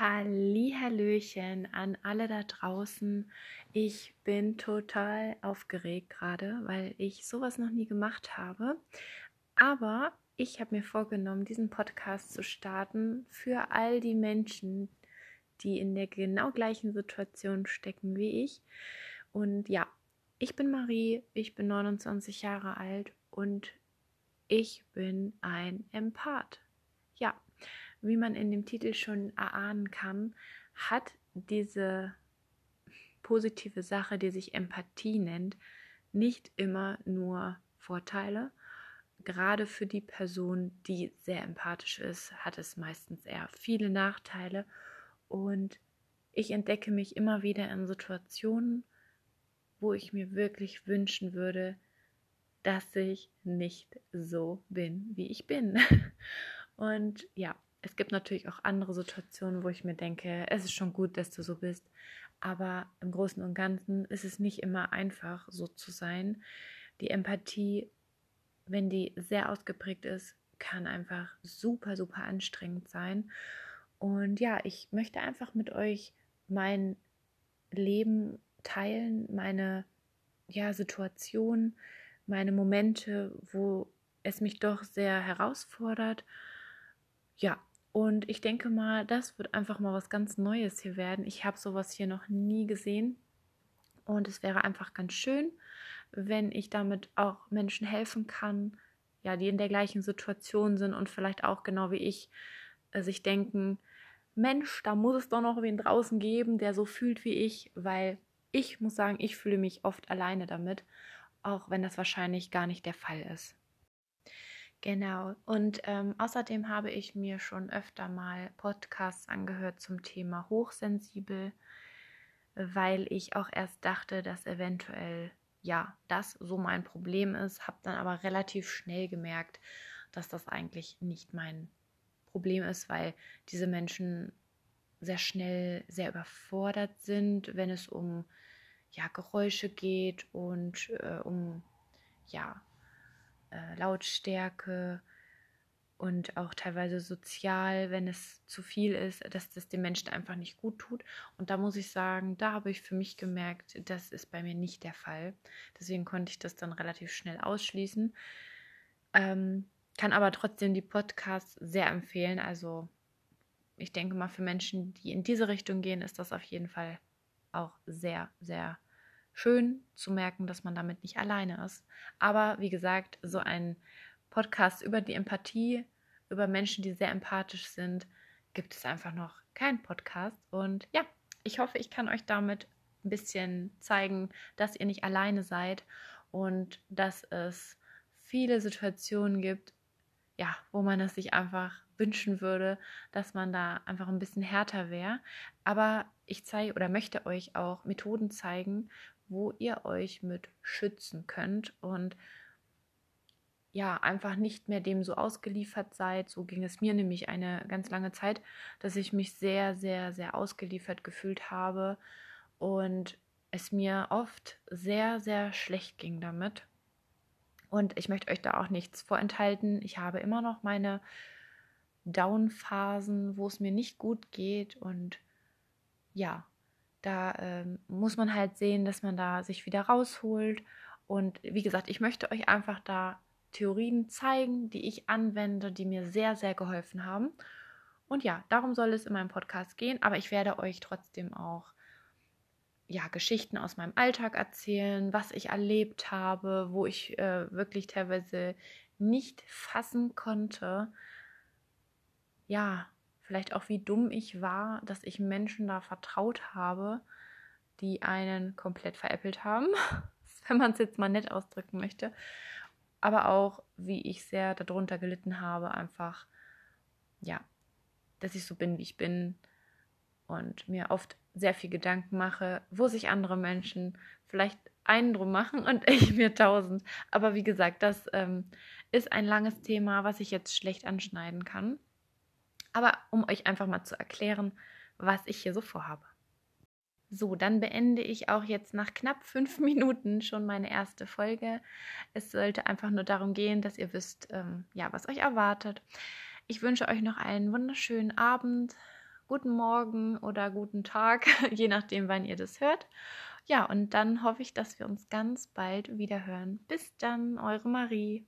Hallöchen an alle da draußen. Ich bin total aufgeregt gerade, weil ich sowas noch nie gemacht habe. Aber ich habe mir vorgenommen, diesen Podcast zu starten für all die Menschen, die in der genau gleichen Situation stecken wie ich. Und ja, ich bin Marie, ich bin 29 Jahre alt und ich bin ein Empath. Ja, wie man in dem Titel schon erahnen kann, hat diese positive Sache, die sich Empathie nennt, nicht immer nur Vorteile. Gerade für die Person, die sehr empathisch ist, hat es meistens eher viele Nachteile. Und ich entdecke mich immer wieder in Situationen, wo ich mir wirklich wünschen würde, dass ich nicht so bin, wie ich bin. Und ja, es gibt natürlich auch andere Situationen, wo ich mir denke, es ist schon gut, dass du so bist. Aber im Großen und Ganzen ist es nicht immer einfach, so zu sein. Die Empathie, wenn die sehr ausgeprägt ist, kann einfach super, super anstrengend sein. Und ja, ich möchte einfach mit euch mein Leben teilen, meine ja, Situation, meine Momente, wo es mich doch sehr herausfordert. Ja, und ich denke mal, das wird einfach mal was ganz Neues hier werden. Ich habe sowas hier noch nie gesehen. Und es wäre einfach ganz schön, wenn ich damit auch Menschen helfen kann, ja, die in der gleichen Situation sind und vielleicht auch genau wie ich äh, sich denken, Mensch, da muss es doch noch wen draußen geben, der so fühlt wie ich, weil ich muss sagen, ich fühle mich oft alleine damit, auch wenn das wahrscheinlich gar nicht der Fall ist. Genau. Und ähm, außerdem habe ich mir schon öfter mal Podcasts angehört zum Thema hochsensibel, weil ich auch erst dachte, dass eventuell ja das so mein Problem ist, habe dann aber relativ schnell gemerkt, dass das eigentlich nicht mein Problem ist, weil diese Menschen sehr schnell sehr überfordert sind, wenn es um ja Geräusche geht und äh, um ja äh, Lautstärke und auch teilweise sozial, wenn es zu viel ist, dass das den Menschen einfach nicht gut tut. Und da muss ich sagen, da habe ich für mich gemerkt, das ist bei mir nicht der Fall. Deswegen konnte ich das dann relativ schnell ausschließen. Ähm, kann aber trotzdem die Podcasts sehr empfehlen. Also ich denke mal, für Menschen, die in diese Richtung gehen, ist das auf jeden Fall auch sehr, sehr schön zu merken, dass man damit nicht alleine ist. Aber wie gesagt, so ein Podcast über die Empathie, über Menschen, die sehr empathisch sind, gibt es einfach noch keinen Podcast. Und ja, ich hoffe, ich kann euch damit ein bisschen zeigen, dass ihr nicht alleine seid und dass es viele Situationen gibt, ja, wo man es sich einfach wünschen würde, dass man da einfach ein bisschen härter wäre. Aber ich zeige oder möchte euch auch Methoden zeigen, wo ihr euch mit schützen könnt und ja, einfach nicht mehr dem so ausgeliefert seid. So ging es mir nämlich eine ganz lange Zeit, dass ich mich sehr, sehr, sehr ausgeliefert gefühlt habe und es mir oft sehr, sehr schlecht ging damit. Und ich möchte euch da auch nichts vorenthalten. Ich habe immer noch meine Down-Phasen, wo es mir nicht gut geht und ja, da ähm, muss man halt sehen, dass man da sich wieder rausholt. Und wie gesagt, ich möchte euch einfach da Theorien zeigen, die ich anwende, die mir sehr, sehr geholfen haben. Und ja, darum soll es in meinem Podcast gehen, aber ich werde euch trotzdem auch ja, Geschichten aus meinem Alltag erzählen, was ich erlebt habe, wo ich äh, wirklich teilweise nicht fassen konnte, ja, vielleicht auch wie dumm ich war, dass ich Menschen da vertraut habe, die einen komplett veräppelt haben, wenn man es jetzt mal nett ausdrücken möchte. Aber auch, wie ich sehr darunter gelitten habe, einfach, ja, dass ich so bin, wie ich bin und mir oft sehr viel Gedanken mache, wo sich andere Menschen vielleicht einen drum machen und ich mir tausend. Aber wie gesagt, das ähm, ist ein langes Thema, was ich jetzt schlecht anschneiden kann. Aber um euch einfach mal zu erklären, was ich hier so vorhabe. So, dann beende ich auch jetzt nach knapp fünf Minuten schon meine erste Folge. Es sollte einfach nur darum gehen, dass ihr wisst, ähm, ja, was euch erwartet. Ich wünsche euch noch einen wunderschönen Abend, guten Morgen oder guten Tag, je nachdem, wann ihr das hört. Ja, und dann hoffe ich, dass wir uns ganz bald wieder hören. Bis dann, eure Marie.